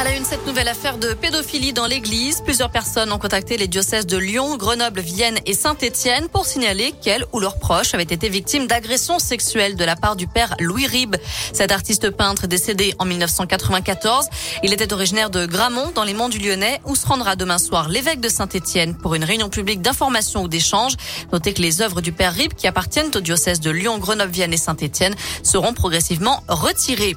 À la une, cette nouvelle affaire de pédophilie dans l'église. Plusieurs personnes ont contacté les diocèses de Lyon, Grenoble, Vienne et Saint-Étienne pour signaler qu'elles ou leurs proches avaient été victimes d'agressions sexuelles de la part du père Louis Ribes. Cet artiste peintre décédé en 1994. Il était originaire de Gramont, dans les monts du Lyonnais, où se rendra demain soir l'évêque de Saint-Étienne pour une réunion publique d'information ou d'échange. Notez que les œuvres du père Ribes, qui appartiennent au diocèse de Lyon, Grenoble, Vienne et Saint-Étienne, seront progressivement retirées.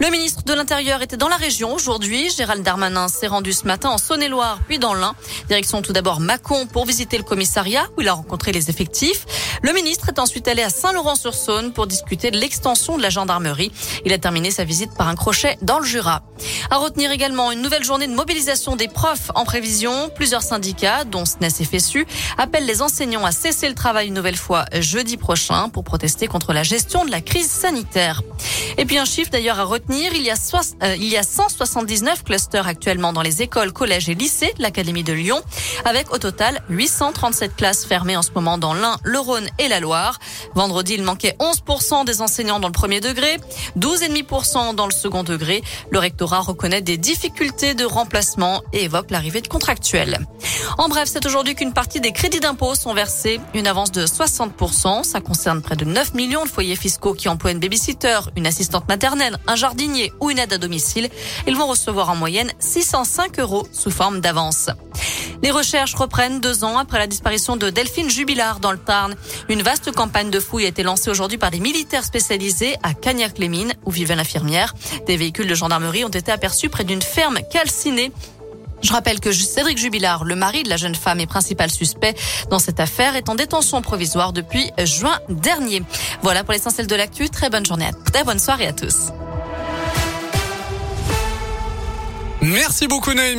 Le ministre de l'Intérieur était dans la région aujourd'hui. Gérald Darmanin s'est rendu ce matin en Saône-et-Loire, puis dans l'Ain. Direction tout d'abord Mâcon pour visiter le commissariat où il a rencontré les effectifs. Le ministre est ensuite allé à Saint-Laurent-sur-Saône pour discuter de l'extension de la gendarmerie. Il a terminé sa visite par un crochet dans le Jura. À retenir également une nouvelle journée de mobilisation des profs en prévision. Plusieurs syndicats, dont SNES et FSU, appellent les enseignants à cesser le travail une nouvelle fois jeudi prochain pour protester contre la gestion de la crise sanitaire. Et puis un chiffre d'ailleurs à retenir, il y a, euh, il y a 179 clusters actuellement dans les écoles, collèges et lycées de l'Académie de Lyon, avec au total 837 classes fermées en ce moment dans l'Ain, le Rhône et la Loire. Vendredi, il manquait 11% des enseignants dans le premier degré, 12,5% dans le second degré. Le rectorat reconnaît des difficultés de remplacement et évoque l'arrivée de contractuels. En bref, c'est aujourd'hui qu'une partie des crédits d'impôt sont versés, une avance de 60%. Ça concerne près de 9 millions de foyers fiscaux qui emploient une babysitter, une assistante maternelle, un jardinier ou une aide à domicile. Ils vont recevoir en moyenne 605 euros sous forme d'avance. Les recherches reprennent deux ans après la disparition de Delphine Jubilard dans le Tarn. Une vaste campagne de fouilles a été lancée aujourd'hui par des militaires spécialisés à Cagnac-les-Mines, où vivait l'infirmière. Des véhicules de gendarmerie ont été aperçus près d'une ferme calcinée. Je rappelle que Cédric Jubilard, le mari de la jeune femme et principal suspect dans cette affaire, est en détention provisoire depuis juin dernier. Voilà pour l'essentiel de l'actu. Très bonne journée à très bonne soirée à tous. Merci beaucoup Noémie.